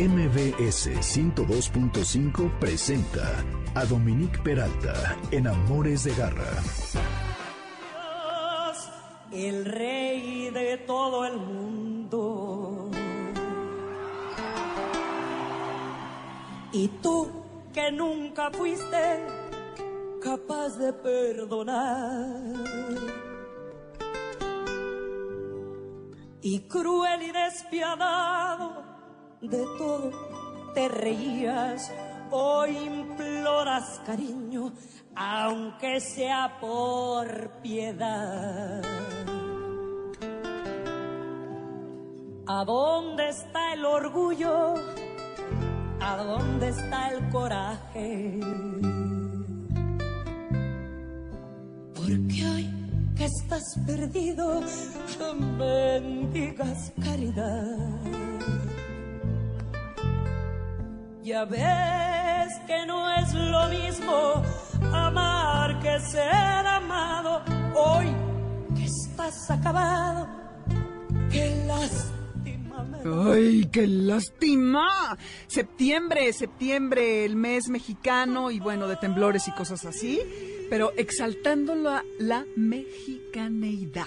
MBS 102.5 presenta a Dominique Peralta en Amores de Garra. El rey de todo el mundo. Y tú que nunca fuiste capaz de perdonar. Y cruel y despiadado de todo te reías, hoy imploras cariño, aunque sea por piedad. ¿A dónde está el orgullo? ¿A dónde está el coraje? Porque hoy que estás perdido, bendigas caridad. Ya ves que no es lo mismo amar que ser amado. Hoy que estás acabado, qué lástima. ¡Ay, qué lástima! Septiembre, septiembre, el mes mexicano y bueno, de temblores y cosas así, pero exaltando la, la mexicaneidad.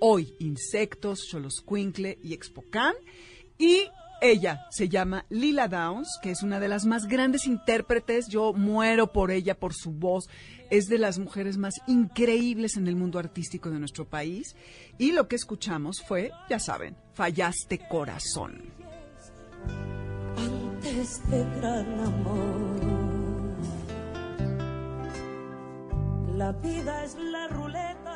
Hoy, insectos, choloscuincle y expocán. Y ella se llama Lila Downs, que es una de las más grandes intérpretes. Yo muero por ella, por su voz. Es de las mujeres más increíbles en el mundo artístico de nuestro país. Y lo que escuchamos fue, ya saben, Fallaste Corazón. Antes de gran amor, la vida es la ruleta.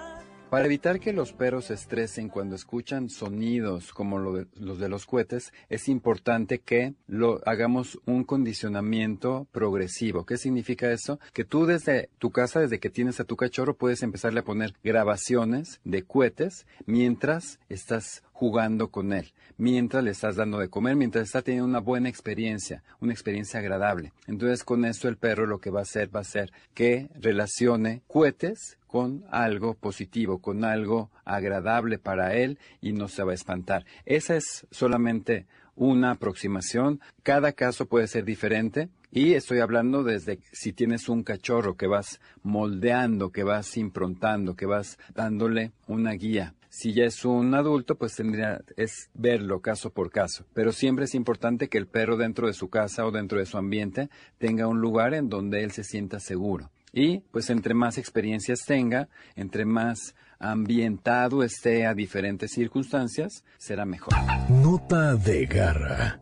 Para evitar que los perros se estresen cuando escuchan sonidos como los de los cohetes, es importante que lo hagamos un condicionamiento progresivo. ¿Qué significa eso? Que tú desde tu casa, desde que tienes a tu cachorro, puedes empezarle a poner grabaciones de cohetes mientras estás jugando con él, mientras le estás dando de comer, mientras está teniendo una buena experiencia, una experiencia agradable. Entonces con esto el perro lo que va a hacer va a ser que relacione cohetes con algo positivo, con algo agradable para él y no se va a espantar. Esa es solamente una aproximación. Cada caso puede ser diferente. Y estoy hablando desde si tienes un cachorro que vas moldeando, que vas improntando, que vas dándole una guía. Si ya es un adulto, pues tendría es verlo caso por caso. Pero siempre es importante que el perro dentro de su casa o dentro de su ambiente tenga un lugar en donde él se sienta seguro. Y pues entre más experiencias tenga, entre más ambientado esté a diferentes circunstancias, será mejor. Nota de garra.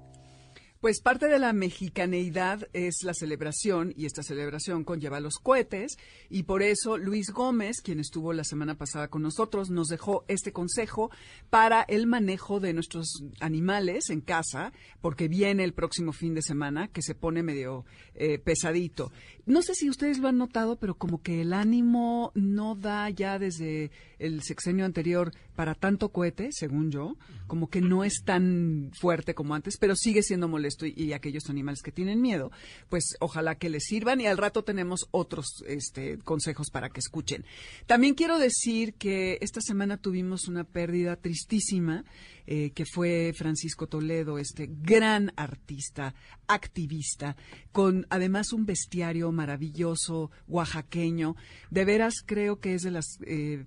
Pues parte de la mexicaneidad es la celebración y esta celebración conlleva los cohetes y por eso Luis Gómez, quien estuvo la semana pasada con nosotros, nos dejó este consejo para el manejo de nuestros animales en casa, porque viene el próximo fin de semana que se pone medio eh, pesadito. No sé si ustedes lo han notado, pero como que el ánimo no da ya desde el sexenio anterior para tanto cohete, según yo, como que no es tan fuerte como antes, pero sigue siendo molesto y, aquellos animales que tienen miedo, pues ojalá que les sirvan y al rato tenemos otros este, consejos para que escuchen. También quiero decir que esta semana tuvimos una pérdida tristísima. Eh, que fue Francisco Toledo, este gran artista, activista, con además un bestiario maravilloso, oaxaqueño. De veras creo que es de las eh,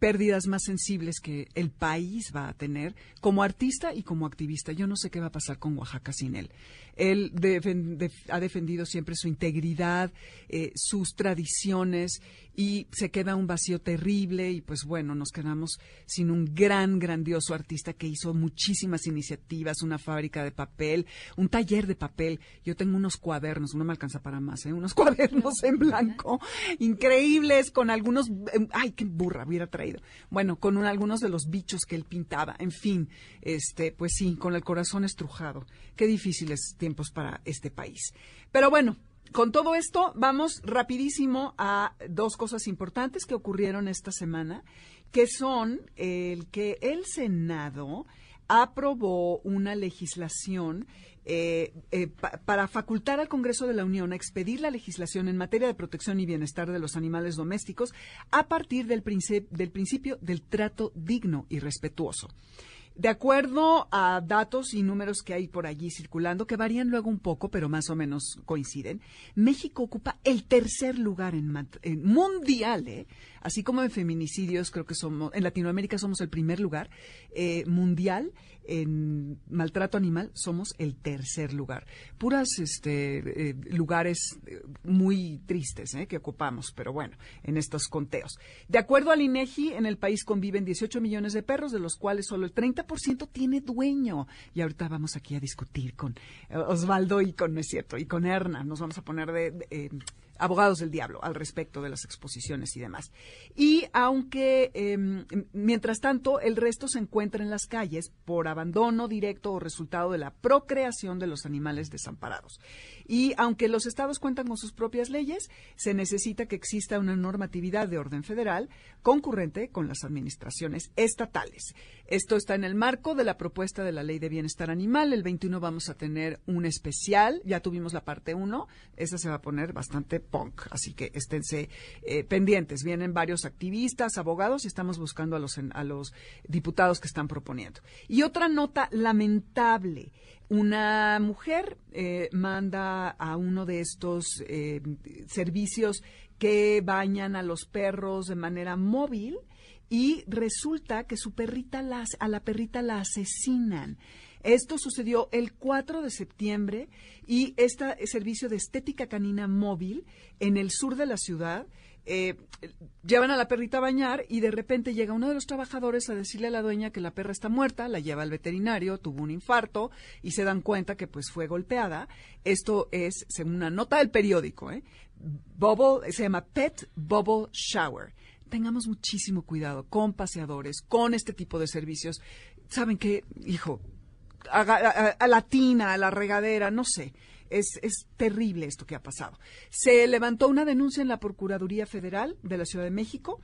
pérdidas más sensibles que el país va a tener como artista y como activista. Yo no sé qué va a pasar con Oaxaca sin él. Él ha defendido siempre su integridad, eh, sus tradiciones y se queda un vacío terrible y pues bueno, nos quedamos sin un gran, grandioso artista que hizo muchísimas iniciativas, una fábrica de papel, un taller de papel. Yo tengo unos cuadernos, no me alcanza para más, ¿eh? unos cuadernos en blanco increíbles con algunos, em, ay, qué burra hubiera traído. Bueno, con algunos de los bichos que él pintaba, en fin, este, pues sí, con el corazón estrujado. Qué difíciles tiempos para este país. Pero bueno, con todo esto, vamos rapidísimo a dos cosas importantes que ocurrieron esta semana, que son el que el Senado aprobó una legislación eh, eh, para facultar al Congreso de la Unión a expedir la legislación en materia de protección y bienestar de los animales domésticos a partir del, del principio del trato digno y respetuoso. De acuerdo a datos y números que hay por allí circulando, que varían luego un poco, pero más o menos coinciden, México ocupa el tercer lugar en, mundial, ¿eh? así como en feminicidios, creo que somos, en Latinoamérica somos el primer lugar eh, mundial en maltrato animal somos el tercer lugar. Puras este, eh, lugares eh, muy tristes eh, que ocupamos, pero bueno, en estos conteos. De acuerdo al INEGI, en el país conviven 18 millones de perros, de los cuales solo el 30% tiene dueño. Y ahorita vamos aquí a discutir con Osvaldo y con, no es cierto, y con Erna. Nos vamos a poner de abogados del diablo al respecto de las exposiciones y demás. Y aunque, em, mientras tanto, el resto se encuentra en las calles por abandono directo o resultado de la procreación de los animales desamparados. Y aunque los estados cuentan con sus propias leyes, se necesita que exista una normatividad de orden federal concurrente con las administraciones estatales. Esto está en el marco de la propuesta de la Ley de Bienestar Animal. El 21 vamos a tener un especial. Ya tuvimos la parte 1. Esa se va a poner bastante punk. Así que esténse eh, pendientes. Vienen varios activistas, abogados y estamos buscando a los, a los diputados que están proponiendo. Y otra nota lamentable. Una mujer eh, manda a uno de estos eh, servicios que bañan a los perros de manera móvil y resulta que su perrita a la perrita la asesinan. Esto sucedió el 4 de septiembre y este servicio de estética canina móvil en el sur de la ciudad eh, llevan a la perrita a bañar y de repente llega uno de los trabajadores a decirle a la dueña que la perra está muerta, la lleva al veterinario, tuvo un infarto y se dan cuenta que pues fue golpeada. Esto es, según una nota del periódico, ¿eh? Bubble, se llama Pet Bubble Shower. Tengamos muchísimo cuidado con paseadores, con este tipo de servicios. ¿Saben qué? Hijo, a, la tina, a la regadera, no sé. Es, terrible esto que ha pasado. Se levantó una denuncia en la Procuraduría Federal de la Ciudad de México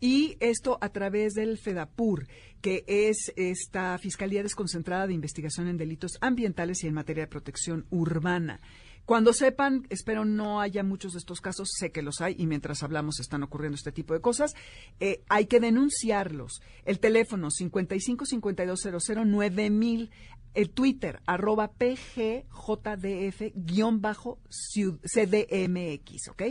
y esto a través del FEDAPUR, que es esta Fiscalía Desconcentrada de Investigación en Delitos Ambientales y en materia de protección urbana. Cuando sepan, espero no haya muchos de estos casos, sé que los hay y mientras hablamos están ocurriendo este tipo de cosas, eh, hay que denunciarlos. El teléfono 55 52 9000, el Twitter arroba pgjdf guion bajo cdmx, ¿ok?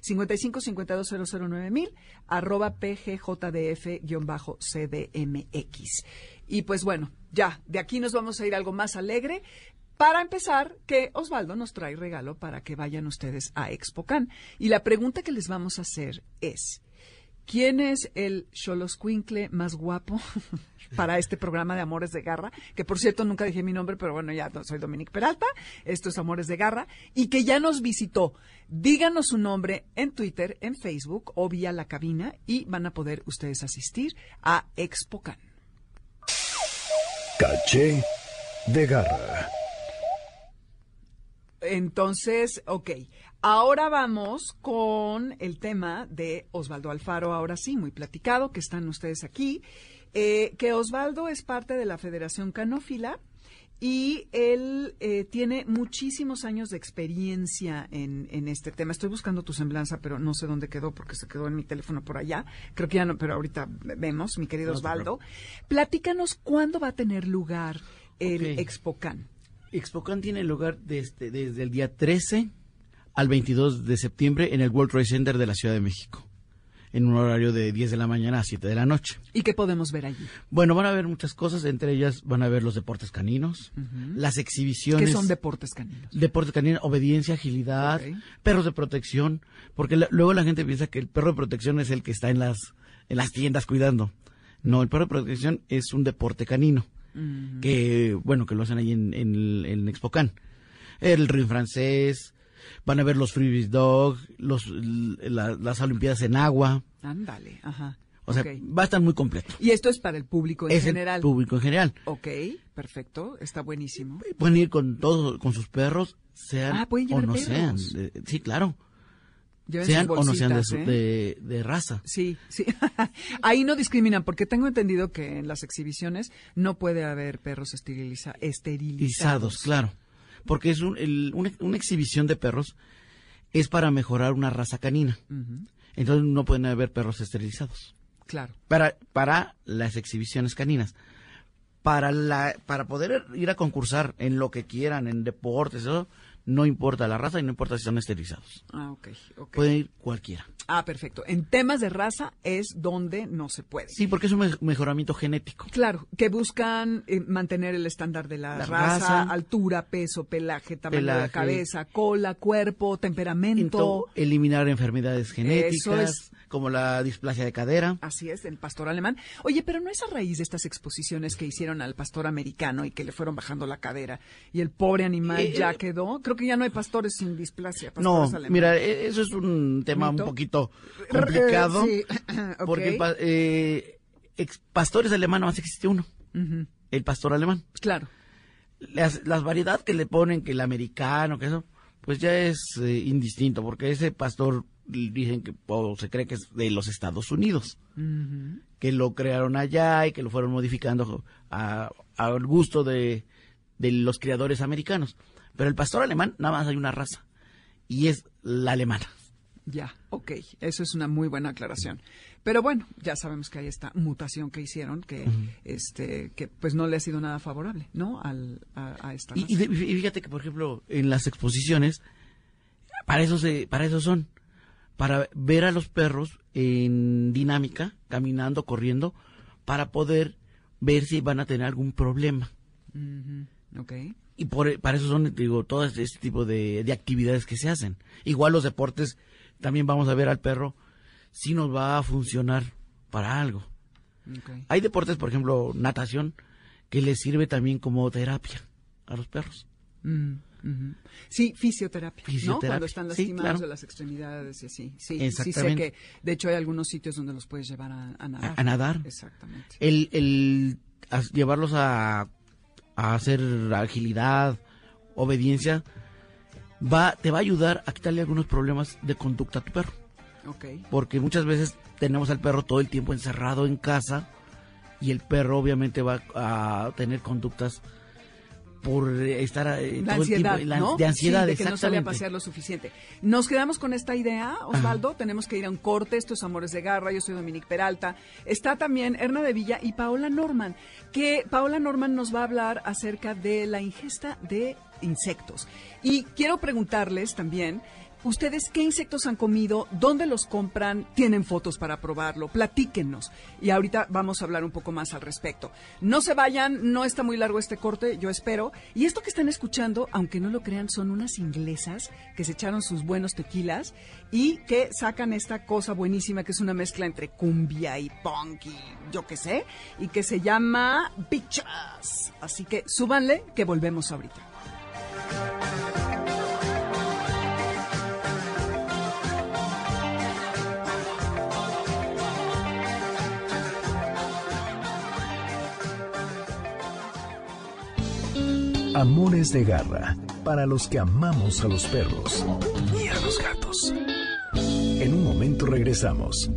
55 52 9000 arroba pgjdf guion bajo cdmx. Y pues bueno, ya, de aquí nos vamos a ir algo más alegre. Para empezar, que Osvaldo nos trae regalo para que vayan ustedes a ExpoCan. Y la pregunta que les vamos a hacer es, ¿quién es el Xoloscuincle más guapo para este programa de Amores de Garra? Que por cierto nunca dije mi nombre, pero bueno, ya soy Dominique Peralta, esto es Amores de Garra, y que ya nos visitó. Díganos su nombre en Twitter, en Facebook o vía la cabina y van a poder ustedes asistir a ExpoCan. Caché de Garra. Entonces, ok. Ahora vamos con el tema de Osvaldo Alfaro, ahora sí, muy platicado, que están ustedes aquí. Eh, que Osvaldo es parte de la Federación Canófila y él eh, tiene muchísimos años de experiencia en, en, este tema. Estoy buscando tu semblanza, pero no sé dónde quedó porque se quedó en mi teléfono por allá. Creo que ya no, pero ahorita vemos, mi querido Osvaldo. Platícanos cuándo va a tener lugar el ExpoCan. ExpoCan tiene lugar desde, desde el día 13 al 22 de septiembre en el World Trade Center de la Ciudad de México en un horario de 10 de la mañana a 7 de la noche. ¿Y qué podemos ver allí? Bueno, van a ver muchas cosas, entre ellas van a ver los deportes caninos, las exhibiciones. ¿Qué son deportes caninos? Deportes caninos, obediencia, agilidad, perros de protección, porque luego la gente piensa que el perro de protección es el que está en las, en las tiendas cuidando. No, el perro de protección es un deporte canino que, bueno, que lo hacen ahí en, en, Expocan. El ring francés, van a ver los freebies dog, los, las olimpiadas en agua. Ándale, ajá. O sea, va a estar muy completo. Y esto es para el público en general. El público en general. Ok, perfecto, está buenísimo. Pueden ir con todos, con sus perros, sean ah, o no sean. sí, claro sean o no sean ¿eh? de, raza. Sí, sí. Ahí no discriminan, porque tengo entendido que en las exhibiciones no puede haber perros esterilizados. claro. Porque es una, exhibición de perros es para mejorar una raza canina. Entonces no pueden haber perros esterilizados. Claro. Para, para las exhibiciones caninas. para la para poder ir a concursar en lo que quieran, en deportes, eso, no importa la raza y no importa si son esterilizados. Ah, ok, ok. Puede ir cualquiera. Ah, perfecto. En temas de raza es donde no se puede. Sí, porque es un me- mejoramiento genético. Claro, que buscan eh, mantener el estándar de la, La raza, raza. altura, peso, pelaje, tamaño de la cabeza, cola, cuerpo, temperamento. Ento- eliminar enfermedades genéticas, es. como la displasia de cadera. Así es, el pastor alemán. Oye, pero no es a raíz de estas exposiciones que hicieron al pastor americano y que le fueron bajando la cadera y el pobre animal Eh, ya quedó. Creo que ya no hay pastores sin displasia. No, pastores alemanes. mira, e- eso es un tema ¿Mito? un poquito complicado. Sí. Porque eh, pastores alemanes más existe uno, el pastor alemán. Claro. Las, las variedades que le ponen, que el americano, que eso, pues ya es eh, indistinto, porque ese pastor dicen que o se cree que es de los Estados Unidos, que lo crearon allá y que lo fueron modificando a- al gusto de, de los criadores americanos. Pero el pastor alemán nada más hay una raza y es la alemana. Ya, ok, eso es una muy buena aclaración. Pero bueno, ya sabemos que hay esta mutación que hicieron que, este, que pues no le ha sido nada favorable, ¿no? Al, a, a esta Y, raza. y fíjate que, por ejemplo, en las exposiciones, para eso, se, para eso son, para ver a los perros en dinámica, caminando, corriendo, para poder ver si van a tener algún problema. Ujú, Ok. Y por, para eso son, digo, todo este tipo de, de actividades que se hacen. Igual los deportes, también vamos a ver al perro si nos va a funcionar para algo. Hay deportes, por ejemplo, natación, que les sirve también como terapia a los perros. Mm. Sí, fisioterapia, ¿no? Fisioterapia, Cuando están sí, lastimados claro. de las extremidades y así. Sí, sí sé Exactamente. que, de hecho, hay algunos sitios donde los puedes llevar a, a nadar. A- a nadar. Exactamente. el, el llevarlos a, a hacer agilidad, obediencia, va, te va a ayudar a quitarle algunos problemas de conducta a tu perro. Porque muchas veces tenemos al perro todo el tiempo encerrado en casa y el perro obviamente va a tener conductas por estar eh, La todo el ansiedad, la- ¿no? de ansiedad, Sí, de que no sale a pasear lo suficiente. Nos quedamos con esta idea, Osvaldo. Tenemos que ir a un corte. Esto es Amores de Garra. Yo soy Dominique Peralta. Está también Erna de Villa y Paola Norman, que Paola Norman nos va a hablar acerca de la ingesta de insectos. Y quiero preguntarles también. ¿Ustedes qué insectos han comido? ¿Dónde los compran? ¿Tienen fotos para probarlo? Platíquenos. Y ahorita vamos a hablar un poco más al respecto. No se vayan, no está muy largo este corte, yo espero. Y esto que están escuchando, aunque no lo crean, son unas inglesas que se echaron sus buenos tequilas y que sacan esta cosa buenísima que es una mezcla entre cumbia y punk y yo qué sé, y que se llama Bichas. Así que súbanle que volvemos ahorita. Amores de garra para los que amamos a los perros y a los gatos. En un momento regresamos.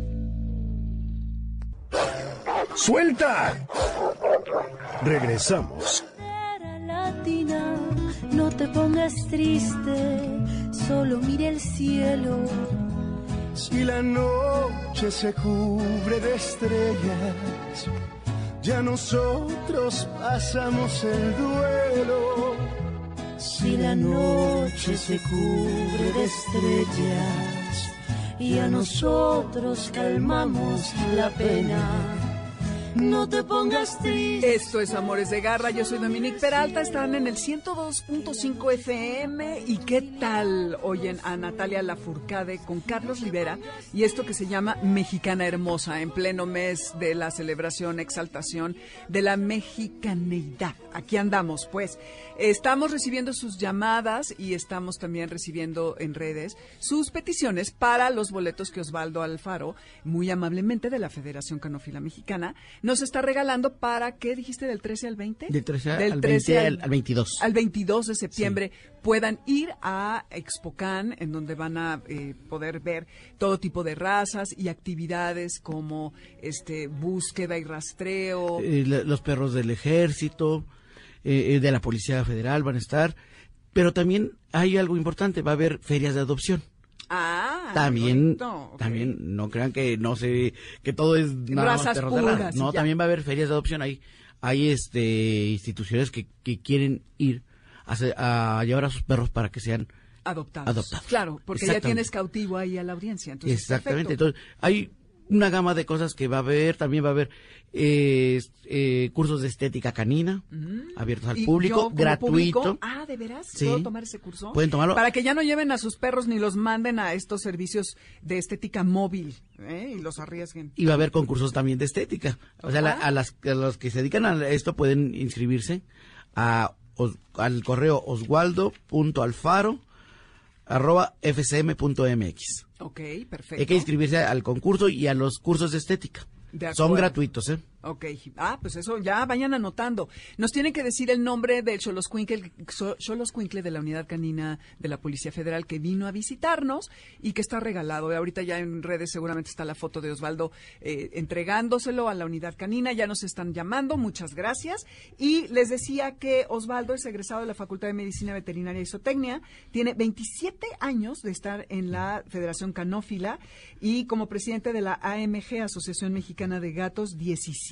¡Suelta! Regresamos. Latina, no te pongas triste, solo mire el cielo. Si la noche se cubre de estrellas, ya nosotros pasamos el duelo. Si la noche se cubre de estrellas y a nosotros calmamos la pena. No te pongas triste. Esto es Amores de Garra, yo soy Dominique Peralta, están en el 102.5 FM y qué tal oyen a Natalia Lafourcade con Carlos Rivera y esto que se llama Mexicana Hermosa en pleno mes de la celebración, exaltación de la mexicaneidad. Aquí andamos, pues. Estamos recibiendo sus llamadas y estamos también recibiendo en redes sus peticiones para los boletos que Osvaldo Alfaro, muy amablemente de la Federación Canófila Mexicana, nos está regalando para, ¿qué dijiste? ¿Del 13 al 20? Del 13 Del al 13 20 al- al 22. Al 22 de septiembre puedan ir a Expocan, en donde van a eh, poder ver todo tipo de razas y actividades como este búsqueda y rastreo. Eh, la- los perros del ejército, eh, eh, de la Policía Federal van a estar, pero también hay algo importante, va a haber ferias de adopción. Ah, también, también no crean que no sé que todo es nada más Razas puras No, también va a haber ferias de adopción ahí. hay este instituciones que, que quieren ir a, a llevar a sus perros para que sean adoptados. adoptados. Claro, porque ya tienes cautivo ahí a la audiencia. Entonces, Exactamente. Entonces, hay una gama de cosas que va a haber. También va a haber eh, eh, cursos de estética canina abiertos al ¿Y público, gratuito. público? ah, ¿de veras? Sí. ¿Puedo tomar ese curso? Pueden tomarlo. Para que ya no lleven a sus perros ni los manden a estos servicios de estética móvil ¿eh? y los arriesguen. Y va a haber concursos también de estética. O sea, la- Ajá. a, las, a los que se dedican a esto pueden inscribirse a, os- al correo oswaldo.alfaro arroba fcm.mx. Ok, perfecto. Hay que inscribirse al concurso y a los cursos de estética. De Son gratuitos, ¿eh? Ok, ah, pues eso ya vayan anotando. Nos tienen que decir el nombre del Choloscuincle, Cho- Choloscuincle de la Unidad Canina de la Policía Federal que vino a visitarnos y que está regalado. Ahorita ya en redes seguramente está la foto de Osvaldo eh, entregándoselo a la Unidad Canina. Ya nos están llamando, muchas gracias. Y les decía que Osvaldo es egresado de la Facultad de Medicina Veterinaria y Zootecnia. Tiene 27 años de estar en la Federación Canófila y como presidente de la AMG, Asociación Mexicana de Gatos, 17.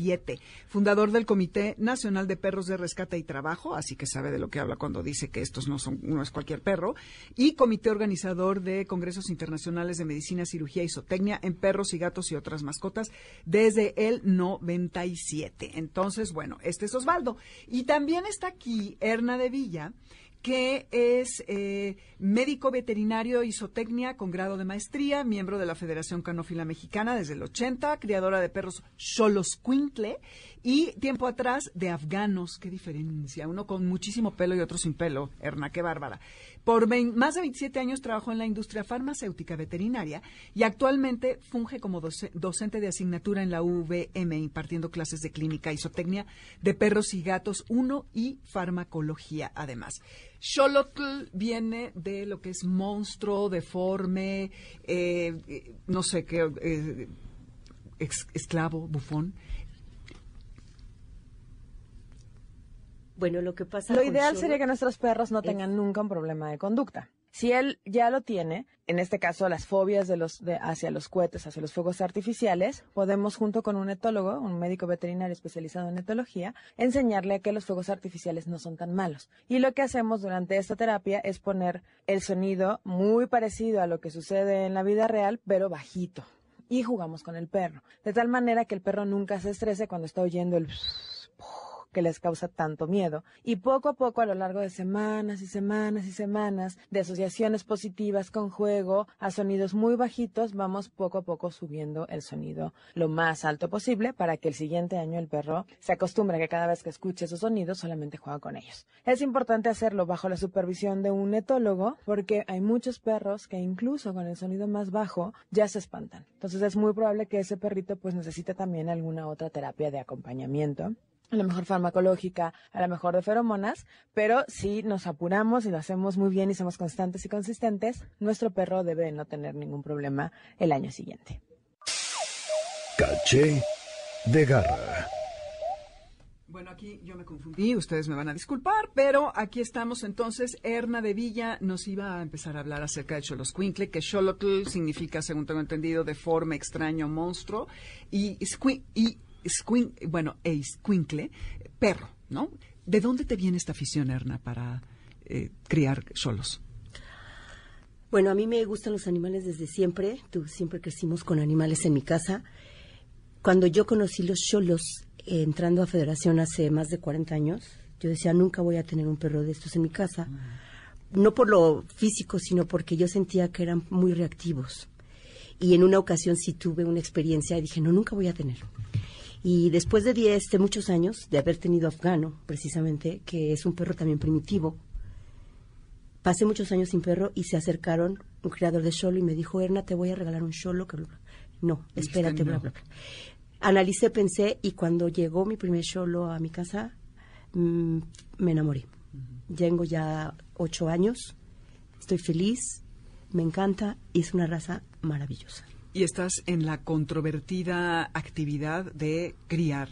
Fundador del Comité Nacional de Perros de Rescate y Trabajo, así que sabe de lo que habla cuando dice que estos no son no es cualquier perro. Y comité organizador de congresos internacionales de medicina, cirugía y zootecnia en perros y gatos y otras mascotas desde el 97. Entonces, bueno, este es Osvaldo. Y también está aquí Erna de Villa que es eh, médico veterinario y zootecnia con grado de maestría, miembro de la Federación Canófila Mexicana desde el 80, criadora de perros Xoloscuincle y tiempo atrás de afganos. Qué diferencia, uno con muchísimo pelo y otro sin pelo. Erna, qué bárbara. Por más de 27 años trabajó en la industria farmacéutica veterinaria y actualmente funge como doce- docente de asignatura en la UVM impartiendo clases de clínica y zootecnia de perros y gatos 1 y farmacología además. Xolotl viene de lo que es monstruo, deforme, eh, no sé qué, eh, esclavo, bufón. Bueno, lo que pasa Lo ideal sería que nuestros perros no tengan nunca un problema de conducta. Si él ya lo tiene, en este caso las fobias de los, de- hacia los cohetes, hacia los fuegos artificiales, podemos junto con un etólogo, un médico veterinario especializado en etología, enseñarle que los fuegos artificiales no son tan malos. Y lo que hacemos durante esta terapia es poner el sonido muy parecido a lo que sucede en la vida real, pero bajito. Y jugamos con el perro, de tal manera que el perro nunca se estrese cuando está oyendo el que les causa tanto miedo. Y poco a poco, a lo largo de semanas y semanas y semanas, de asociaciones positivas con juego a sonidos muy bajitos, vamos poco a poco subiendo el sonido lo más alto posible para que el siguiente año el perro se acostumbre a que cada vez que escuche esos sonidos solamente juega con ellos. Es importante hacerlo bajo la supervisión de un etólogo porque hay muchos perros que incluso con el sonido más bajo ya se espantan. Entonces es muy probable que ese perrito pues necesite también alguna otra terapia de acompañamiento a lo mejor farmacológica, a lo mejor de feromonas, pero si nos apuramos y lo hacemos muy bien y somos constantes y consistentes, nuestro perro debe de no tener ningún problema el año siguiente. Caché de garra. Bueno, aquí yo me confundí, ustedes me van a disculpar, pero aquí estamos entonces. Erna de Villa nos iba a empezar a hablar acerca de Xoloscuincle, que Xolotl significa, según tengo entendido, deforme, extraño, monstruo, y, y squin- bueno, e Squinkle, perro, ¿no? ¿De dónde te viene esta afición, Erna, para eh, criar cholos? Bueno, a mí me gustan los animales desde siempre. Tú siempre crecimos con animales en mi casa. Cuando yo conocí los cholos eh, entrando a Federación hace más de 40 años, yo decía, nunca voy a tener un perro de estos en mi casa. No por lo físico, sino porque yo sentía que eran muy reactivos. Y en una ocasión sí tuve una experiencia y dije, no, nunca voy a tener. Y después de 10, de muchos años de haber tenido afgano, precisamente, que es un perro también primitivo, pasé muchos años sin perro y se acercaron un criador de Xolo y me dijo, Erna, te voy a regalar un Xolo. que bla, bla". No, espérate, bla, bla, bla. Analicé, pensé y cuando llegó mi primer Xolo a mi casa, mm, me enamoré. Tengo ya ocho años, estoy feliz, me encanta y es una raza maravillosa. Y estás en la controvertida actividad de criar.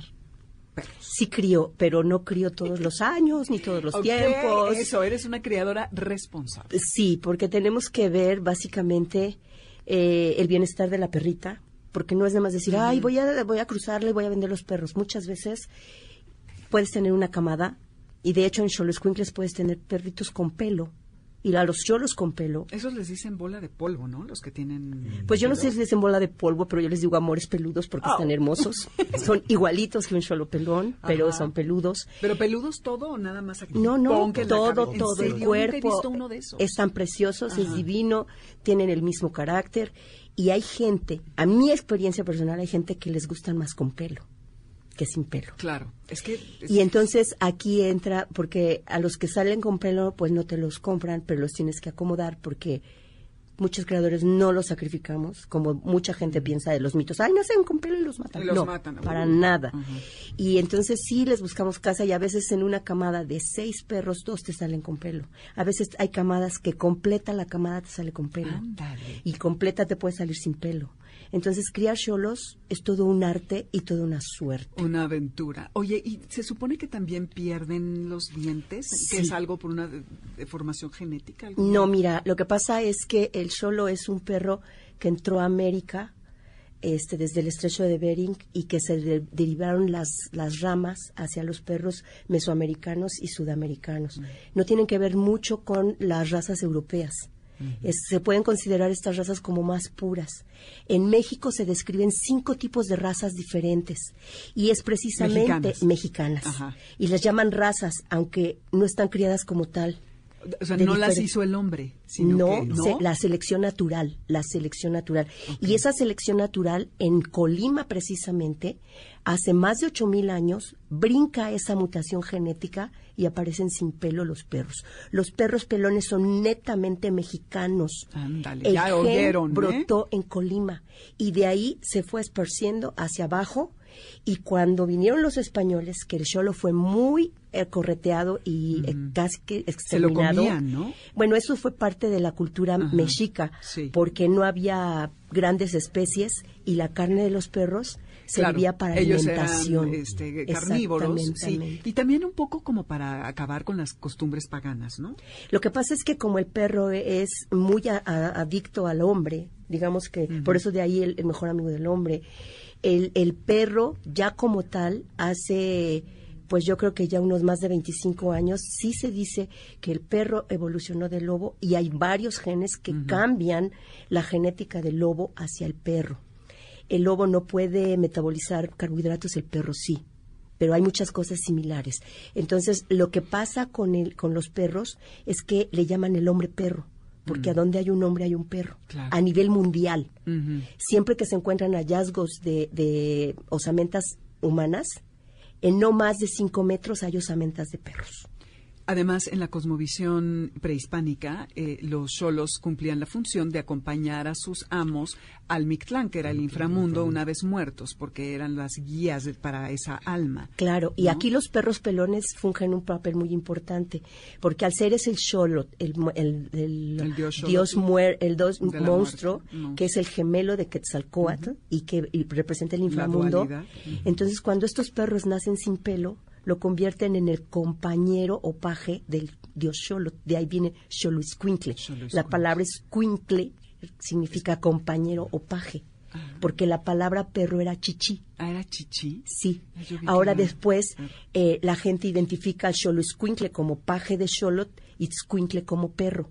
Sí crío, pero no crío todos los años ni todos los tiempos. Eso, eres una criadora responsable. Sí, porque tenemos que ver básicamente eh, el bienestar de la perrita, porque no es nada más decir, ay, voy a, voy a cruzarle y voy a vender los perros. Muchas veces puedes tener una camada y de hecho en Xoloscuincles puedes tener perritos con pelo y a los cholos con pelo. Esos les dicen bola de polvo, ¿no? Los que tienen... Pues yo no sé si les dicen bola de polvo, pero yo les digo amores peludos porque están hermosos. son igualitos que un cholo pelón, pero Ajá. son peludos. ¿Pero peludos todo o nada más aquí? No, no, todo, cabeza. ¿En todo el serio? Nunca he cuerpo. visto uno de esos. Están preciosos, es divino, tienen el mismo carácter. Y hay gente, a mi experiencia personal, hay gente que les gustan más con pelo que sin pelo. Claro, es que... es- Y entonces aquí entra, porque a los que salen con pelo, pues no te los compran, pero los tienes que acomodar porque muchos creadores no los sacrificamos, como mucha gente piensa de los mitos. Ay, nacen con pelo y los matan. Y los no, matan. para Uh. nada. Y entonces sí les buscamos casa y a veces en una camada de seis perros, dos te salen con pelo. A veces hay camadas que completa la camada te sale con pelo. Y completa te puede salir sin pelo. Entonces criar cholos es todo un arte y toda una suerte. Una aventura. Oye, ¿y se supone que también pierden los dientes? ¿Que Sí. es algo por una de- deformación genética? algo? No, mira, lo que pasa es que el Xolo es un perro que entró a América este, desde el estrecho de Bering y que se de- derivaron las, las ramas hacia los perros mesoamericanos y sudamericanos. No tienen que ver mucho con las razas europeas. Es- se pueden considerar estas razas como más puras. En México se describen cinco tipos de razas diferentes y es precisamente Mexicanas. Y las llaman razas, aunque no están criadas como tal. O sea, no las hizo el hombre, sino no, que... ¿no? se- la selección natural, la selección natural. Y esa selección natural en Colima precisamente, hace más de ocho mil años, brinca esa mutación genética y aparecen sin pelo los perros. Los perros pelones son netamente mexicanos. Ándale, El ya gen oyeron, ¿eh? brotó en Colima y de ahí se fue esparciendo hacia abajo y cuando vinieron los españoles, que el cholo fue muy eh, correteado y eh, casi que Se lo exterminado. comían, ¿no? Bueno, eso fue parte de la cultura mexica, sí. porque no había grandes especies y la carne de los perros Claro, servía para ellos alimentación. eran este, carnívoros, sí. Y también un poco como para acabar con las costumbres paganas, ¿no? Lo que pasa es que como el perro es muy a- a- adicto al hombre, digamos que por eso de ahí el, el mejor amigo del hombre, el, el perro ya como tal hace, pues yo creo que ya unos más de 25 años, sí se dice que el perro evolucionó del lobo y hay varios genes que cambian la genética del lobo hacia el perro. El lobo no puede metabolizar carbohidratos, el perro sí pero hay muchas cosas similares. Entonces, lo que pasa con el, con los perros es que le llaman el hombre perro, porque a donde hay un hombre hay un perro, Claro. a nivel mundial. Siempre que se encuentran hallazgos de, de osamentas humanas, en no más de cinco metros hay osamentas de perros. Además, en la cosmovisión prehispánica, eh, los cholos cumplían la función de acompañar a sus amos al Mictlán, que era el inframundo, una vez muertos, porque eran las guías de- para esa alma. Claro, y aquí los perros pelones fungen un papel muy importante, porque al ser es el Xolot, el, el, el El dios muer- el dos monstruo, que es el gemelo de Quetzalcoatl y que y representa el inframundo. Entonces, cuando estos perros nacen sin pelo, lo convierten en el compañero o paje del dios Xolot. De ahí viene Xoloitzcuintle. La palabra escuincle significa compañero o paje, porque la palabra perro era chichi. Ah, era chichi. Sí. Ah, Ahora después eh, la gente identifica al Xolo Escuincle como paje de Xolot y Escuincle como perro.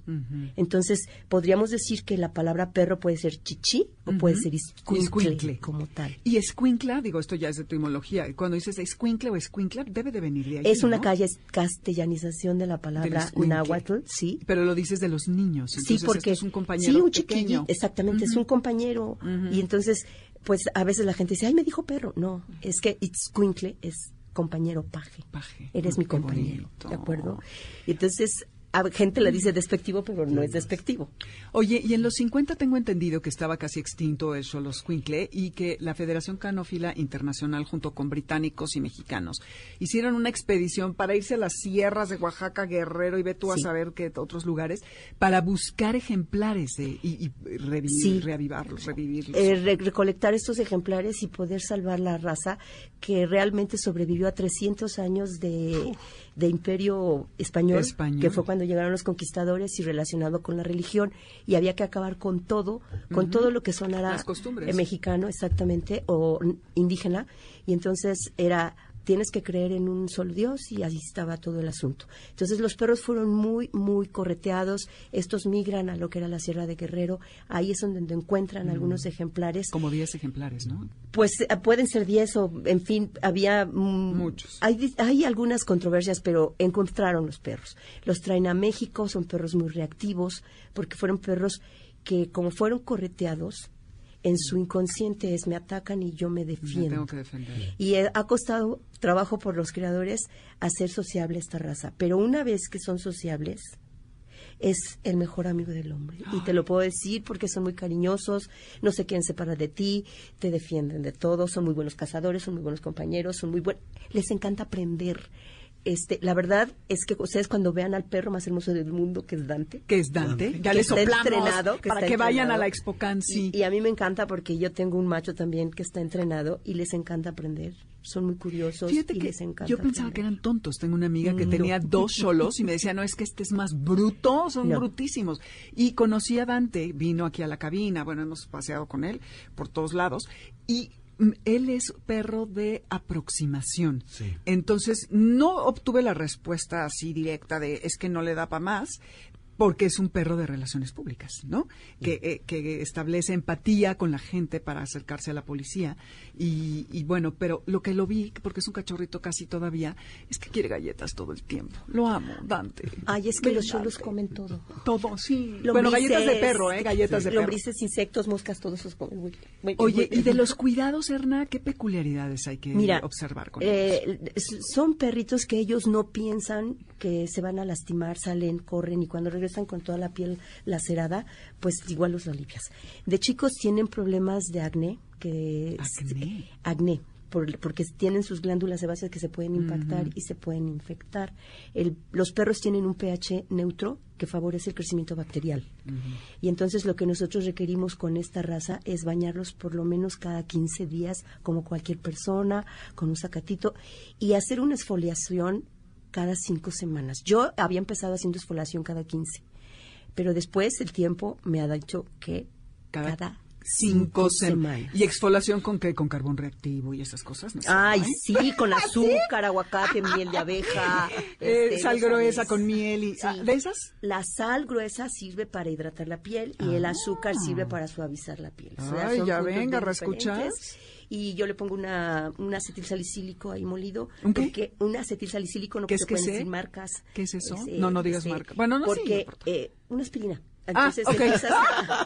Entonces, podríamos decir que la palabra perro puede ser chichi o puede ser Escuincle como tal. Y escuincla, digo, esto ya es de etimología. Cuando dices escuincle o escuincla, debe de venir de ahí. Es una ¿no? calle castellanización de la palabra náhuatl, sí. Pero lo dices de los niños. Sí, porque esto es un compañero sí, un pequeño. chiquillo, exactamente, es un compañero y entonces pues a veces la gente dice, "Ay, me dijo perro." No, es que Itzcuincle es compañero paje. Paje. Eres Ah, mi compañero. ¿de acuerdo? Y entonces a gente le dice despectivo, pero no es despectivo. Oye, y en los 50 tengo entendido que estaba casi extinto el Xoloscuincle y que la Federación Canófila Internacional, junto con británicos y mexicanos, hicieron una expedición para irse a las sierras de Oaxaca, Guerrero y ve tú a Sí. saber qué otros lugares, para buscar ejemplares de- y, y revi- Sí. reavivarlos, revivirlos. Eh, re- recolectar estos ejemplares y poder salvar la raza que realmente sobrevivió a 300 años de, de imperio español, Español. que fue cuando llegaron los conquistadores y relacionado con la religión y había que acabar con todo, con todo lo que sonara Las costumbres. eh, mexicano exactamente o indígena y entonces era tienes que creer en un solo Dios y así estaba todo el asunto. Entonces los perros fueron muy, muy correteados. Estos migran a lo que era la Sierra de Guerrero. Ahí es donde encuentran algunos ejemplares. Como 10 ejemplares, ¿no? Pues eh, pueden ser 10 o, en fin, había... mm, Muchos. Hay algunas controversias, pero encontraron los perros. Los traen a México, son perros muy reactivos, porque fueron perros que, como fueron correteados, en su inconsciente es me atacan y yo me Me defiendo. tengo que defender. Y ha costado trabajo por los creadores hacer sociable esta raza. Pero una vez que son sociables, es el mejor amigo del hombre. Y te lo puedo decir porque son muy cariñosos, no se quieren separar de ti, te defienden de todo, son muy buenos cazadores, son muy buenos compañeros, son muy buenos. Les encanta aprender. Este, la verdad es que ustedes cuando vean al perro más hermoso del mundo, que es Dante, Que es Dante. Ya que le está soplamos entrenado, que para está que vayan a la Expo Cansi. Y, y a mí me encanta porque yo tengo un macho también que está entrenado y les encanta aprender. Son muy curiosos Fíjate y que les encanta. yo pensaba que eran tontos. Tengo una amiga que No. tenía dos cholos y me decía, no, es que este es más bruto, son No. brutísimos. Y conocí a Dante, vino aquí a la cabina, bueno, hemos paseado con él por todos lados, y él es perro de aproximación. Sí. Entonces, no obtuve la respuesta así directa de es que no le da para más, porque es un perro de relaciones públicas, ¿no? Que, eh, que establece empatía con la gente para acercarse a la policía. Y, y bueno, pero lo que lo vi, porque es un cachorrito casi todavía, es que quiere galletas todo el tiempo. Lo amo, Dante. Ay, es que Ven, los cholos Dante. comen todo. Todo, sí. Lombrices, bueno, galletas de perro, ¿eh? Galletas de perro. Lombrices, insectos, moscas, todos esos comen muy, muy- Oye, muy- y de los cuidados, Erna, ¿qué peculiaridades hay que Mira, observar con ellos? eh, s- son perritos que ellos no piensan que se van a lastimar, salen, corren y cuando regresan con toda la piel lacerada, pues igual los alivias. De chicos tienen problemas de acné, que Acné. acné, por- porque tienen sus glándulas sebáceas que se pueden impactar y se pueden infectar. El- los perros tienen un pH neutro que favorece el crecimiento bacterial. Y entonces lo que nosotros requerimos con esta raza es bañarlos por lo menos cada 15 días, como cualquier persona, con un sacatito, y hacer una esfoliación cada cinco semanas. Yo había empezado haciendo esfoliación cada 15, pero después el tiempo me ha dicho que Cada cada, Cinco semanas. semanas. ¿Y exfoliación con qué? ¿Con carbón reactivo y esas cosas? No sé, Ay, ¿no? sí, con azúcar, aguacate, miel de abeja. Eh, este, sal ¿no gruesa sabes? con miel y... Sí. ah, ¿De esas? La sal gruesa sirve para hidratar la piel y el azúcar sirve para suavizar la piel. O sea, Ah. Ay, ya venga, diferentes. Y yo le pongo una, un acetil salicílico ahí molido. ¿Un qué? Porque un acetil salicílico no ¿Qué es que pueden sé? decir marcas. ¿Qué es eso? eh, No, no digas marca. Bueno, no, sí, no Porque eh, una aspirina. Ah, Entonces ok. empiezas a-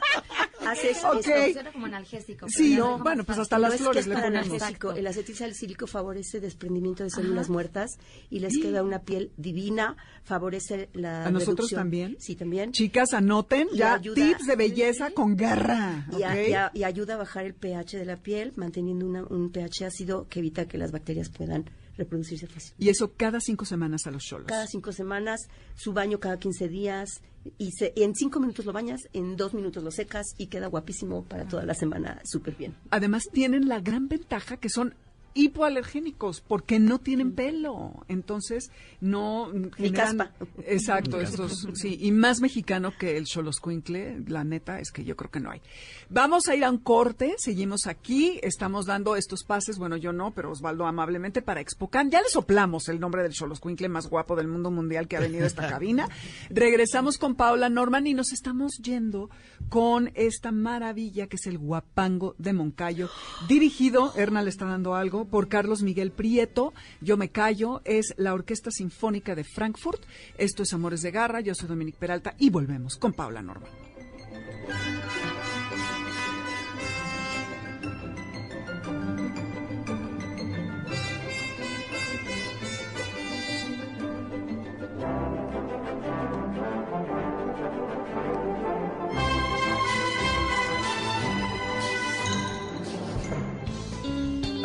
haces Ok. esto. Suena como analgésico. Sí, no, bueno, pues hasta No las es que flores es le analgésico. El acetil salicílico favorece desprendimiento de células muertas y les queda una piel divina, favorece la ¿A nosotros reducción- también? Sí, también. Chicas, anoten Y ya ayuda- tips de belleza con garra. Y, a- ¿ok? y a- y ayuda a bajar el pH de la piel, manteniendo una- un pH ácido que evita que las bacterias puedan reproducirse fácil. Y eso cada cinco semanas a los cholos. Cada cinco semanas, su baño cada 15 días, y, se- y en cinco minutos lo bañas, en dos minutos lo secas y queda guapísimo para toda la semana, súper bien. Además tienen la gran ventaja que son hipoalergénicos porque no tienen pelo, entonces no generan- caspa. Exacto, estos sí, y más mexicano que el Xoloscuincle, la neta es que yo creo que no hay. Vamos a ir a un corte, seguimos aquí, estamos dando estos pases, bueno, yo no, pero Osvaldo amablemente para Expocan. Ya le soplamos el nombre del Xoloscuincle más guapo del mundo mundial que ha venido a esta cabina. Regresamos con Paula Norman y nos estamos yendo con esta maravilla que es el Guapango de Moncayo, dirigido, Erna le está dando algo, por Carlos Miguel Prieto. Yo me callo, es la Orquesta Sinfónica de Frankfurt. Esto es Amores de Garra, yo soy Dominique Peralta y volvemos con Paula Norman.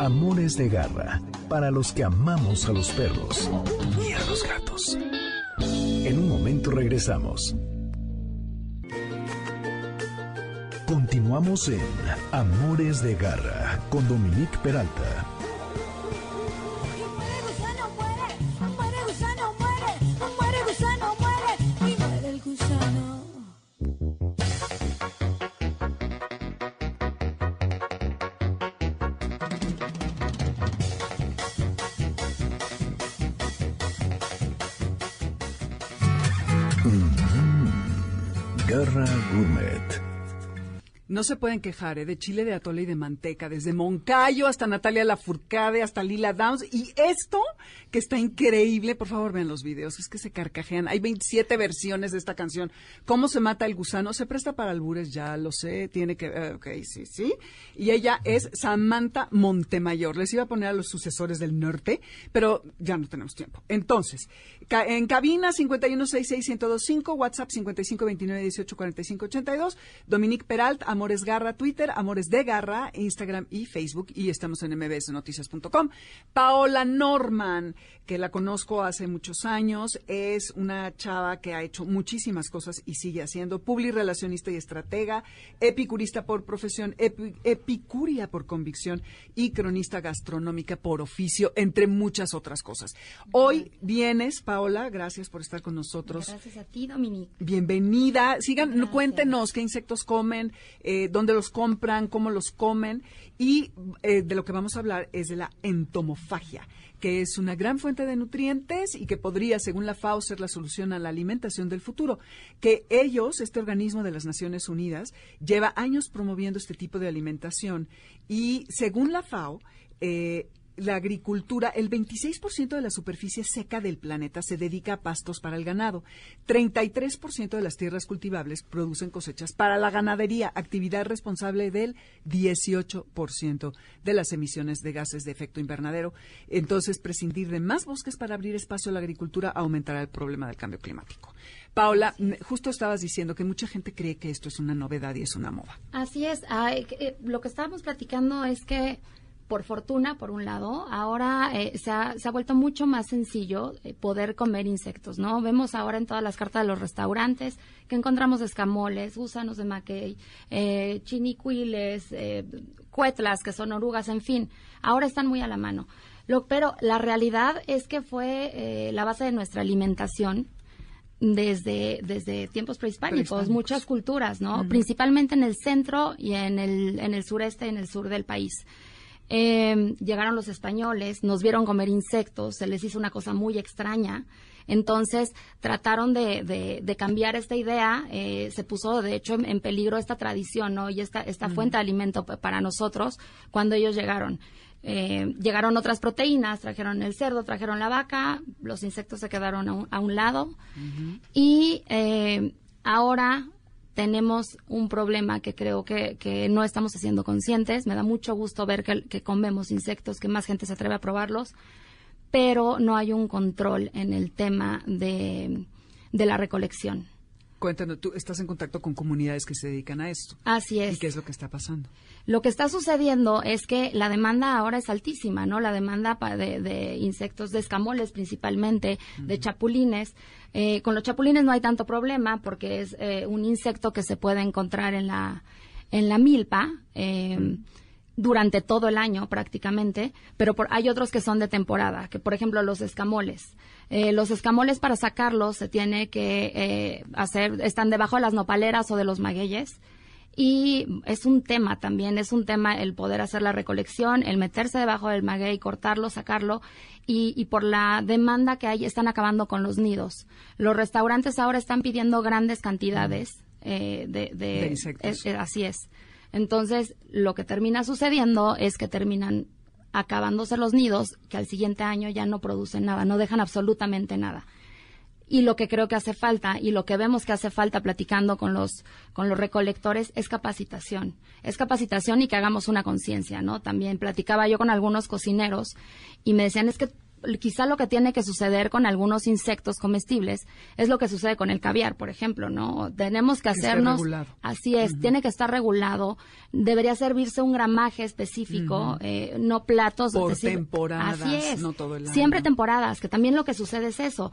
Amores de garra para los que amamos a los perros y a los gatos. En un momento regresamos. Continuamos en Amores de garra con Dominique Peralta. No se pueden quejar ¿eh? de chile de atole y de manteca, desde Moncayo hasta Natalia Lafourcade, hasta Lila Downs. Y esto, que está increíble, por favor vean los videos, es que se carcajean. Hay 27 versiones de esta canción. ¿Cómo se mata el gusano? Se presta para albures, ya lo sé, tiene que... Eh, ok, sí, sí. Y ella es Samantha Montemayor. Les iba a poner a los sucesores del norte, pero ya no tenemos tiempo. Entonces, en cabina 5166125, WhatsApp 5529184582, Dominique Peralt, Amores Garra, Twitter, Amores de Garra, Instagram y Facebook, y estamos en mbsnoticias.com. Paola Norman, que la conozco hace muchos años, es una chava que ha hecho muchísimas cosas y sigue haciendo, relacionista y estratega, epicurista por profesión, epicuria por convicción y cronista gastronómica por oficio, entre muchas otras cosas. Hoy vienes, Paola, gracias por estar con nosotros. Gracias a ti, Dominique. Bienvenida. Sigan, cuéntenos qué insectos comen, eh, dónde los compran, cómo los comen. Y eh, de lo que vamos a hablar es de la entomofagia, que es una gran fuente de nutrientes y que podría, según la FAO, ser la solución a la alimentación del futuro. Que ellos, este organismo de las Naciones Unidas, lleva años promoviendo este tipo de alimentación y, según la FAO, eh, la agricultura, el 26% de la superficie seca del planeta se dedica a pastos para el ganado. 33% de las tierras cultivables producen cosechas para la ganadería, actividad responsable del 18% de las emisiones de gases de efecto invernadero. Entonces, prescindir de más bosques para abrir espacio a la agricultura aumentará el problema del cambio climático. Paola, justo estabas diciendo que mucha gente cree que esto es una novedad y es una moda. Así es. Eh, lo que estábamos platicando es que por fortuna, por un lado, ahora eh, se, ha, se, ha, vuelto mucho más sencillo eh, poder comer insectos, ¿no? Vemos ahora en todas las cartas de los restaurantes que encontramos escamoles, gusanos de maquey, eh, chinicuiles, eh, cuetlas, que son orugas, en fin, ahora están muy a la mano. Lo, pero la realidad es que fue la base de nuestra alimentación desde, desde tiempos prehispánicos, muchas culturas, ¿no? Principalmente en el centro y en el, en el sureste, en el sur del país. Eh, llegaron los españoles, nos vieron comer insectos, se les hizo una cosa muy extraña. Entonces trataron de, de, cambiar esta idea, eh, se puso de hecho en, peligro esta tradición ¿no? y esta, esta fuente de alimento para nosotros cuando ellos llegaron. Eh, llegaron otras proteínas, trajeron el cerdo, trajeron la vaca, los insectos se quedaron a un, lado y eh, ahora tenemos un problema que creo que, que, no estamos haciendo conscientes. Me da mucho gusto ver que, comemos insectos, que más gente se atreve a probarlos, pero no hay un control en el tema de, de la recolección. Cuéntanos, tú estás en contacto con comunidades que se dedican a esto. Así es. ¿Y qué es lo que está pasando? Lo que está sucediendo es que la demanda ahora es altísima, ¿no? La demanda de, de insectos, de escamoles principalmente, de chapulines. Eh, con los chapulines no hay tanto problema porque es eh, un insecto que se puede encontrar en la, en la milpa. Eh, durante todo el año prácticamente, pero hay otros que son de temporada, que por ejemplo los escamoles. Eh, los escamoles para sacarlos se tiene que eh, hacer, están debajo de las nopaleras o de los magueyes. Y es un tema también, es un tema el poder hacer la recolección, el meterse debajo del maguey, cortarlo, sacarlo. Y, por la demanda que hay, están acabando con los nidos. Los restaurantes ahora están pidiendo grandes cantidades eh, de, de, insectos. así es. Entonces, lo que termina sucediendo es que terminan acabándose los nidos, que al siguiente año ya no producen nada, no dejan absolutamente nada. Y lo que creo que hace falta y lo que vemos que hace falta platicando con los con los recolectores es capacitación. Es capacitación y que hagamos una conciencia, ¿no? También platicaba yo con algunos cocineros y me decían, "Es que quizá lo que tiene que suceder con algunos insectos comestibles es lo que sucede con el caviar, por ejemplo, ¿no? Tenemos que hacernos así es, tiene que estar regulado, debería servirse un gramaje específico, eh, no platos por temporadas, así es, no todo el año. siempre temporadas, que también lo que sucede es eso.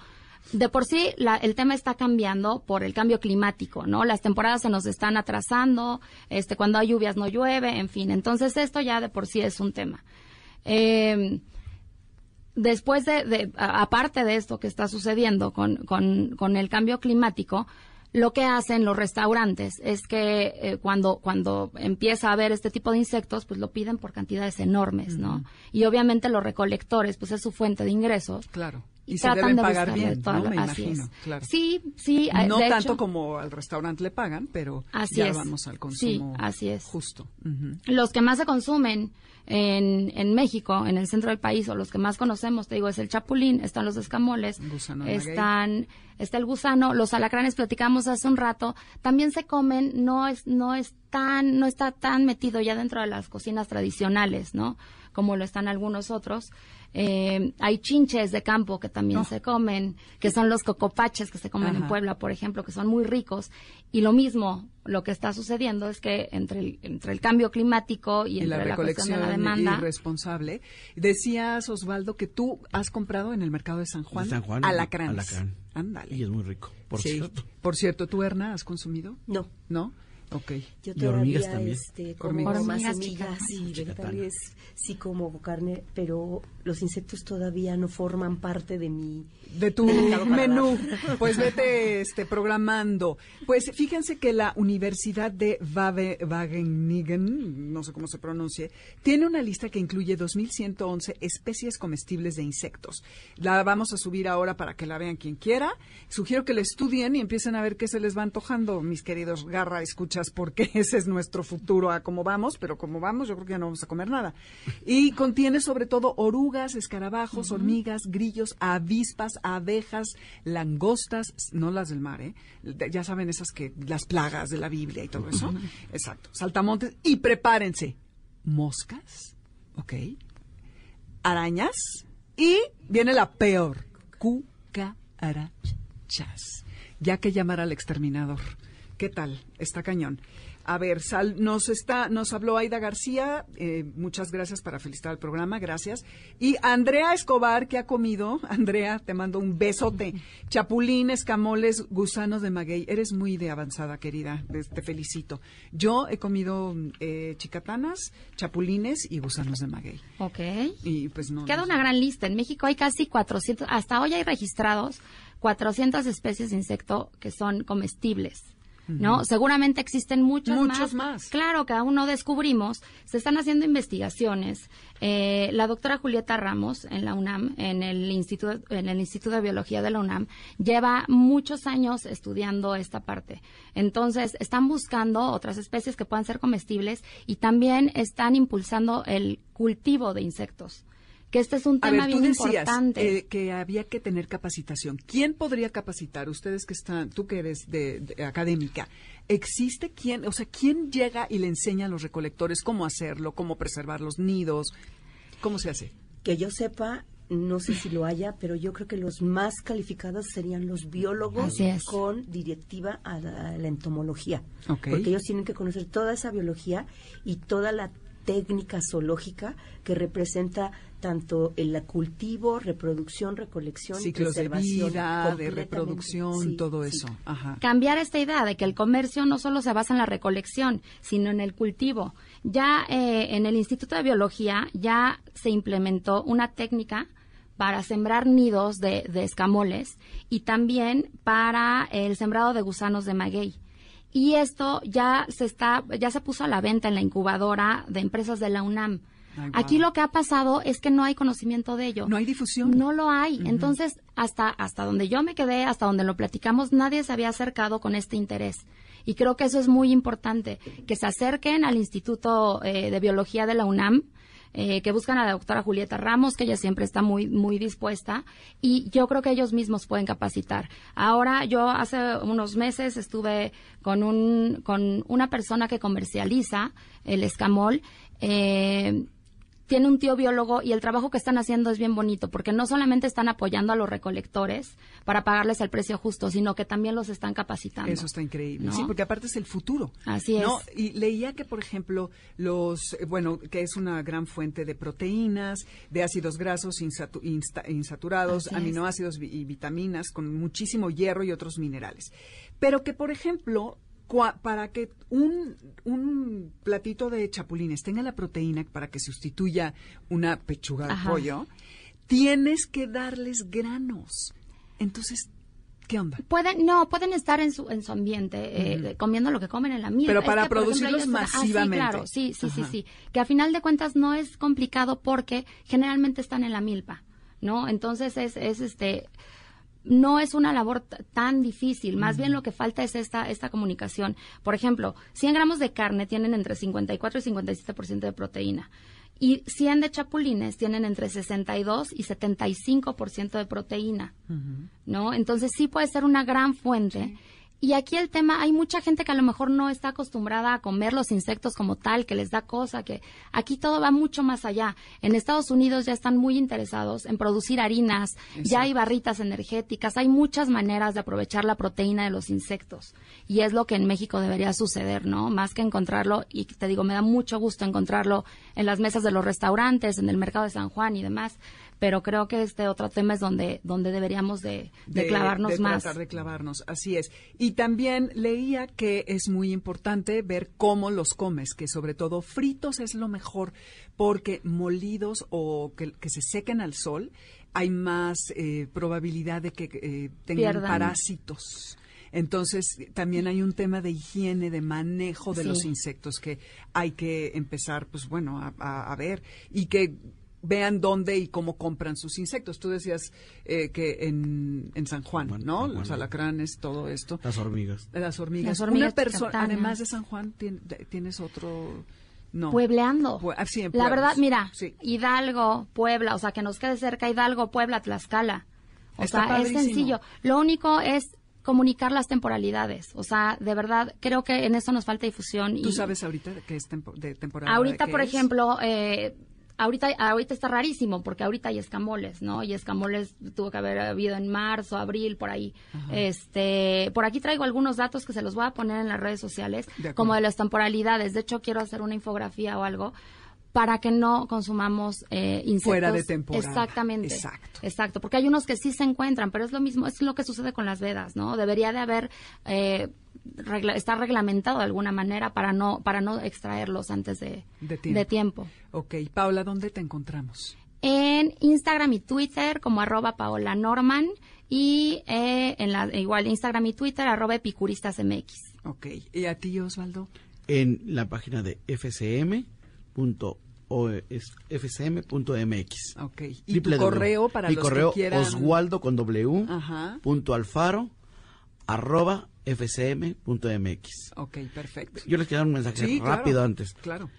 De por sí, el tema está cambiando por el cambio climático, ¿no? Las temporadas se nos están atrasando, este, cuando hay lluvias no llueve, en fin. Entonces, esto ya de por sí es un tema. Eh, después de, aparte de esto que está sucediendo con, con, el cambio climático, lo que hacen los restaurantes es que eh, cuando, cuando empieza a haber este tipo de insectos, pues lo piden por cantidades enormes, ¿no? Y obviamente los recolectores, pues es su fuente de ingresos. Claro. Y se tratan deben de pagar bien, ¿no? Me así imagino, es. claro. Sí, sí. eh, no de tanto hecho, como al restaurante le pagan, pero Así ya es. vamos al Sí, consumo así es. justo. Los que más se consumen en, en México, en el centro del país, o los que más conocemos, te digo, es el chapulín, están los escamoles, están, está el gusano, los alacranes platicamos hace un rato, también se comen, no es, no es tan, no está tan metido ya dentro de las cocinas tradicionales, ¿no? Como lo están algunos otros. Eh, hay chinches de campo que también Oh. se comen, que son los cocopaches que se comen en. Puebla, por ejemplo, que son muy ricos. Y lo mismo, lo que está sucediendo es que entre el, entre el cambio climático y, Y la entre la cuestión de recolección la demanda, irresponsable. Decías, Osvaldo, que tú has comprado en el mercado de San Juan, De San Juan, alacranes. alacrán. Ándale. Y es muy rico, por Sí. cierto. Por cierto, ¿tú, Erna, has consumido? No. ¿No? Ok. Yo Y hormigas todavía también. este, como Hormigas. más Hormigas semillas y chicatanas. vegetales, sí como carne, pero los insectos todavía no forman parte de mi de tu menú. Pues vete este, programando. Pues fíjense que la Universidad de Wageningen, no sé cómo se pronuncie, tiene una lista que incluye 2.111 especies comestibles de insectos. La vamos a subir ahora para que la vean quien quiera. Sugiero que la estudien y empiecen a ver qué se les va antojando, mis queridos garra porque ese es nuestro futuro a cómo vamos, pero como vamos yo creo que ya no vamos a comer nada. Y contiene sobre todo orugas, escarabajos, hormigas, grillos, avispas, abejas, langostas, no las del mar, ¿eh? Ya saben esas que, las plagas de la Biblia y todo eso. Exacto. Saltamontes. Y prepárense. Moscas, ¿ok? Arañas. Y viene la peor. Cucarachas. Ya que llamar al exterminador. ¿Qué tal? Está cañón. A ver, Sal, nos está, nos habló Aida García, eh, muchas gracias para felicitar el programa, gracias. Y Andrea Escobar, que ha comido, Andrea, te mando un besote. Chapulín, escamoles, gusanos de maguey. Eres muy de avanzada, querida, te te felicito. Yo he comido eh, chicatanas, chapulines y gusanos de maguey. ok. Y pues no. Queda no una sé. gran lista. En México hay casi 400, hasta hoy hay registrados 400 especies de insecto que son comestibles. ¿No? Seguramente existen muchos, Muchos más. Claro, que aún no descubrimos. Se están haciendo investigaciones. Eh, la doctora Julieta Ramos en la UNAM, en el Instituto, en el Instituto de Biología de la UNAM, lleva muchos años estudiando esta parte. Entonces, están buscando otras especies que puedan ser comestibles y también están impulsando el cultivo de insectos. Que este es un A tema ver, tú bien decías importante. eh, que había que tener capacitación. ¿Quién podría capacitar? Ustedes que están, tú que eres de, de académica, ¿existe quién, o sea, quién llega y le enseña a los recolectores cómo hacerlo, cómo preservar los nidos? ¿Cómo se hace? que yo sepa, no sé si lo haya, pero yo creo que los más calificados serían los biólogos con directiva a la, a la entomología. Porque ellos tienen que conocer toda esa biología y toda la técnica zoológica que representa tanto el cultivo, reproducción, recolección, Ciclos de preservación, vida, de reproducción, Sí, todo sí. eso. Ajá. cambiar esta idea de que el comercio no solo se basa en la recolección, sino en el cultivo. Ya eh, en el Instituto de Biología ya se implementó una técnica para sembrar nidos de, de escamoles y también para el sembrado de gusanos de maguey. Y esto ya se está, ya se puso a la venta en la incubadora de empresas de la UNAM. Ay, Aquí lo que ha pasado es que no hay conocimiento de ello. No hay difusión. No lo hay. Entonces, hasta, hasta donde yo me quedé, hasta donde lo platicamos, nadie se había acercado con este interés. Y creo que eso es muy importante, que se acerquen al Instituto eh, de Biología de la UNAM, eh, que buscan a la doctora Julieta Ramos, que ella siempre está muy, muy dispuesta, y yo creo que ellos mismos pueden capacitar. Ahora, yo hace unos meses estuve con, un, con una persona que comercializa el escamol, eh, tiene un tío biólogo y el trabajo que están haciendo es bien bonito, porque no solamente están apoyando a los recolectores para pagarles el precio justo, sino que también los están capacitando. Eso está increíble, ¿no? sí, porque aparte es el futuro. Así ¿no? es. Y leía que, por ejemplo, los, eh, bueno, que es una gran fuente de proteínas, de ácidos grasos insatu- insta- insaturados, Así aminoácidos y vitaminas, con muchísimo hierro y otros minerales. Pero que, por ejemplo, cua- para que un, un platito de chapulines tenga la proteína para que sustituya una pechuga de Ajá. pollo, tienes que darles granos. Entonces, ¿qué onda? Pueden, no, pueden estar en su, en su ambiente, eh, comiendo lo que comen en la milpa. Pero Es para que, por ejemplo, producirlos ah, sí, masivamente. claro, sí, sí, sí, Ajá. sí. Que a final de cuentas no es complicado porque generalmente están en la milpa. ¿no? Entonces es, es este no es una labor tan difícil, más bien lo que falta es esta, esta comunicación. Por ejemplo, 100 gramos de carne tienen entre 54 y 57% de proteína y 100 de chapulines tienen entre 62 y 75% de proteína, ¿no? Entonces sí puede ser una gran fuente. Y aquí el tema, hay mucha gente que a lo mejor no está acostumbrada a comer los insectos como tal, que les da cosa, que aquí todo va mucho más allá. En Estados Unidos ya están muy interesados en producir harinas, ya hay barritas energéticas, hay muchas maneras de aprovechar la proteína de los insectos. Y es lo que en México debería suceder, ¿no? Más que encontrarlo, y te digo, me da mucho gusto encontrarlo en las mesas de los restaurantes, en el mercado de San Juan y demás, pero creo que este otro tema es donde, donde deberíamos de, clavarnos de más. Tratar de clavarnos, así es. Y también leía que es muy importante ver cómo los comes, que sobre todo fritos es lo mejor, porque molidos o que, se sequen al sol, hay más eh, probabilidad de que eh, tengan parásitos. Entonces, también hay un tema de higiene, de manejo de los insectos que hay que empezar, pues bueno, a, a, ver. Y que vean dónde y cómo compran sus insectos. Tú decías eh, que en, en, San Juan, ¿no? Los alacranes, todo esto. Las hormigas. Las hormigas. Una persona, además de San Juan, tienes otro... No. Puebleando. Ah, La verdad, mira, Hidalgo, Puebla, o sea, que nos quede cerca Hidalgo, Puebla, Tlaxcala. O sea, es sencillo. Lo único es comunicar las temporalidades. O sea, de verdad, creo que en eso nos falta difusión. ¿Tú sabes ahorita que es de temporada? Ahorita, por ejemplo, eh, ahorita, ahorita está rarísimo porque ahorita hay escamoles, ¿no? Y escamoles tuvo que haber habido en marzo, abril, por ahí. Este, por aquí traigo algunos datos que se los voy a poner en las redes sociales, como de las temporalidades. De hecho, quiero hacer una infografía o algo para que no consumamos eh, insectos. Fuera de temporada. Exactamente. Exacto. Exacto, porque hay unos que sí se encuentran, pero es lo mismo, es lo que sucede con las vedas, ¿no? Debería de haber, eh, estar reglamentado de alguna manera para no, para no extraerlos antes de, de, tiempo. Ok, Paula, ¿dónde te encontramos? En Instagram y Twitter como arroba Paola Norman y eh, en la, igual Instagram y Twitter arroba epicuristasmx. Ok, ¿y a ti Osvaldo? En la página de FCM fcm.mx. Ok. ¿Y tu correo para Mi los correo que quieran? Oswaldo con W punto alfaro arroba fcm.mx. Ok, perfecto. Yo les quiero dar un mensaje rápido antes. Claro.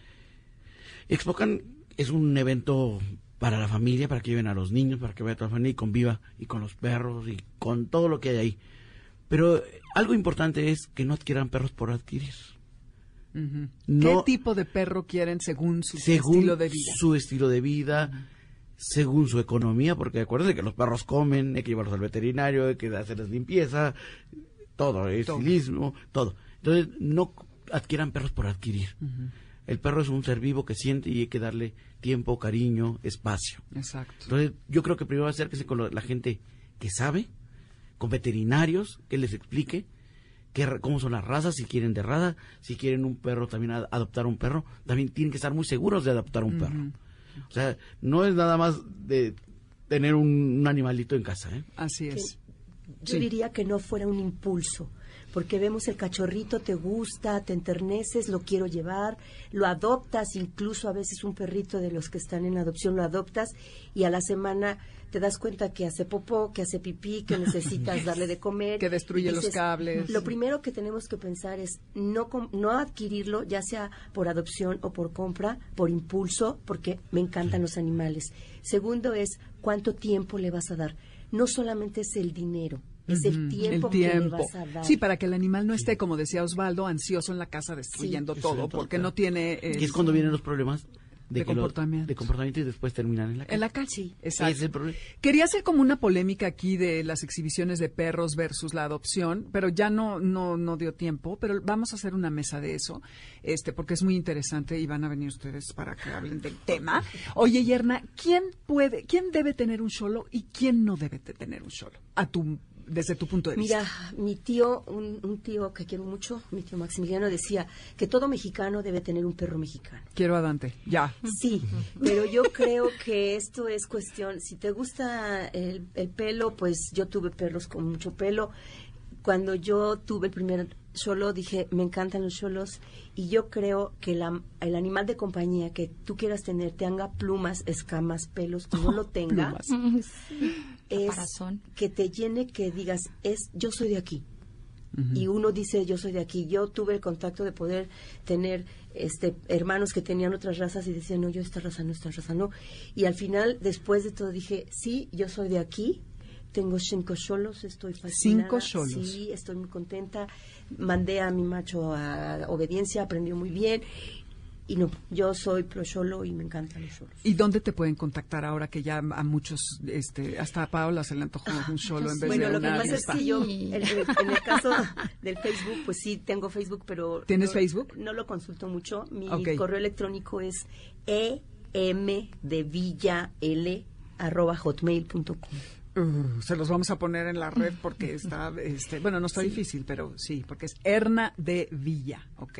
Expocan es un evento para la familia, para que lleven a los niños, para que vaya toda la familia y conviva y con los perros y con todo lo que hay ahí. Pero algo importante es que no adquieran perros por adquirir. ¿Qué tipo de perro quieren según su estilo de vida? Su estilo de vida, según su economía, porque acuérdense que los perros comen, hay que llevarlos al veterinario, hay que hacerles limpieza, todo, estilismo, todo. Entonces, no adquieran perros por adquirir. El perro es un ser vivo que siente y hay que darle tiempo, cariño, espacio. Exacto. Entonces, yo creo que primero acérquese con la gente que sabe, con veterinarios, que les explique cómo son las razas, si quieren de raza, si quieren un perro, también adoptar un perro, también tienen que estar muy seguros de adoptar un perro. O sea, no es nada más de tener un, animalito en casa. ¿eh? Así es. yo diría que no fuera un impulso, porque vemos el cachorrito, te gusta, te enterneces, lo quiero llevar, lo adoptas, incluso a veces un perrito de los que están en adopción lo adoptas y a la semana te das cuenta que hace popó, que hace pipí, que necesitas darle de comer. Que destruye los cables. Lo primero que tenemos que pensar es no, no adquirirlo, ya sea por adopción o por compra, por impulso, porque me encantan los animales. Segundo es cuánto tiempo le vas a dar. No solamente es el dinero, es el tiempo, que le vas a dar. Sí, para que el animal no esté, como decía Osvaldo, ansioso en la casa destruyendo todo, porque no tiene... es cuando vienen los problemas de, comportamiento. de comportamiento y después terminan en la calle. En la calle, exacto. Quería hacer como una polémica aquí de las exhibiciones de perros versus la adopción, pero ya no, no, no dio tiempo, pero vamos a hacer una mesa de eso, este, porque es muy interesante y van a venir ustedes para que hablen del tema. Oye, Yerna, ¿quién puede, quién debe tener un solo y quién no debe tener un solo? A tu desde tu punto de vista? Mira, mi tío, un, tío que quiero mucho, mi tío Maximiliano, decía que todo mexicano debe tener un perro mexicano. Quiero a Dante, ya. Sí, pero yo creo que esto es cuestión, si te gusta el, pelo, pues yo tuve perros con mucho pelo, Cuando yo tuve el primer solo dije, me encantan los cholos y yo creo que la, el animal de compañía que tú quieras tener tenga plumas, escamas, pelos, que no lo tenga, es que te llene, que digas, es yo soy de aquí. Y uno dice, yo soy de aquí. Yo tuve el contacto de poder tener este hermanos que tenían otras razas y decían, no, yo esta raza no, esta raza no. Y al final, después de todo, dije, sí, yo soy de aquí tengo cinco solos, estoy fascinada. Cinco solos. Sí, estoy muy contenta. Mandé a mi macho a obediencia, aprendió muy bien. Y no, yo soy pro solo y me encantan los solos. ¿Y dónde te pueden contactar ahora que ya a muchos, este, hasta a Paola se le antojó un solo en vez bueno, de Bueno, lo que pasa es que yo, en, el caso del Facebook, pues sí, tengo Facebook, pero... ¿Tienes Facebook? No lo consulto mucho. Mi correo electrónico es em de villa l arroba hotmail.com. Uh, se los vamos a poner en la red porque está, este, bueno, no está difícil, pero sí, porque es Erna de Villa, ¿ok?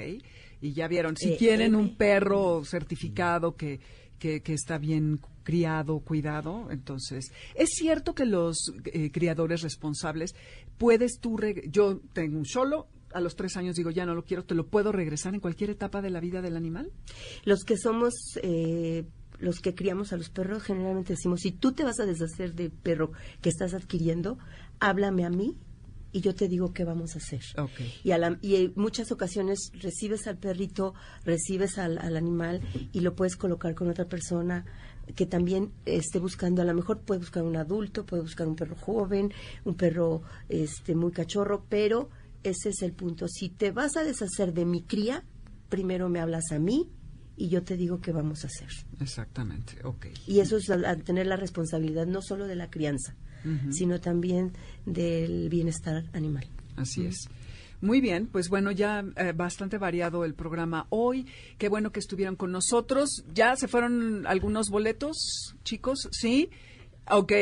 Y ya vieron, si tienen un perro certificado que, que, está bien criado, cuidado, entonces, es cierto que los eh, criadores responsables, puedes tú, yo tengo un solo, a los tres años digo, ya no lo quiero, ¿te lo puedo regresar en cualquier etapa de la vida del animal? Los que somos... Eh los que criamos a los perros generalmente decimos, si tú te vas a deshacer del perro que estás adquiriendo, háblame a mí y yo te digo qué vamos a hacer. Y, en muchas ocasiones recibes al perrito, recibes al, animal y lo puedes colocar con otra persona que también esté buscando, a lo mejor puede buscar un adulto, puede buscar un perro joven, un perro este muy cachorro, pero ese es el punto. Si te vas a deshacer de mi cría, primero me hablas a mí y yo te digo qué vamos a hacer. Exactamente, ok. Y eso es al, tener la responsabilidad no solo de la crianza, sino también del bienestar animal. Así es. Muy bien, pues bueno, ya eh, bastante variado el programa hoy. Qué bueno que estuvieron con nosotros. ¿Ya se fueron algunos boletos, chicos? ¿Sí? Ok.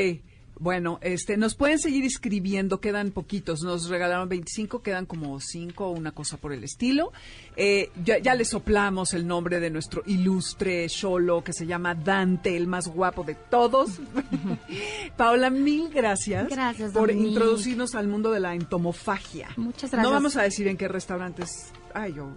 Bueno, este, nos pueden seguir escribiendo, quedan poquitos, nos regalaron 25, quedan como 5 o una cosa por el estilo. Eh, ya, ya, le soplamos el nombre de nuestro ilustre Cholo que se llama Dante, el más guapo de todos. Paola, mil gracias, gracias por introducirnos al mundo de la entomofagia. Muchas gracias. No vamos a decir en qué restaurantes. Ay, yo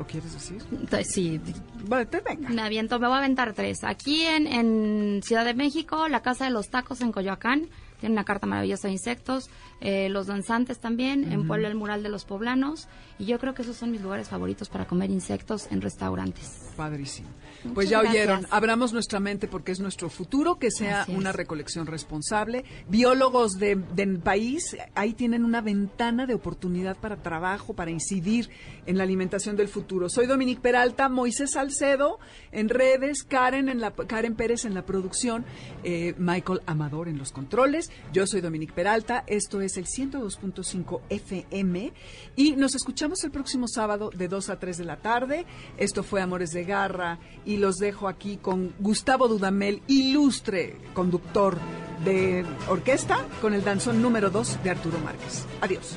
¿O quieres decir? Sí. Bueno, te venga. Me aviento, me voy a aventar tres. Aquí en, en Ciudad de México, la Casa de los Tacos en Coyoacán. Tiene una carta maravillosa de insectos. Eh, los danzantes también. En Puebla, el mural de los poblanos. Y yo creo que esos son mis lugares favoritos para comer insectos en restaurantes. Padrísimo pues ya oyeron, abramos nuestra mente porque es nuestro futuro, que sea una recolección responsable. Biólogos de, del país, ahí tienen una ventana de oportunidad para trabajo, para incidir en la alimentación del futuro. Soy Dominique Peralta, Moisés Salcedo en redes, Karen, en la, Karen Pérez en la producción, eh, Michael Amador en los controles. Yo soy Dominique Peralta, esto el 102.5 FM y nos escuchamos el próximo sábado de 2 a 3 de la tarde. Esto fue Amores de Garra y los dejo aquí con Gustavo Dudamel, ilustre conductor de orquesta, con el danzón número 2 de Arturo Márquez. Adiós.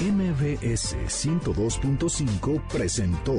MBS 102.5 presentó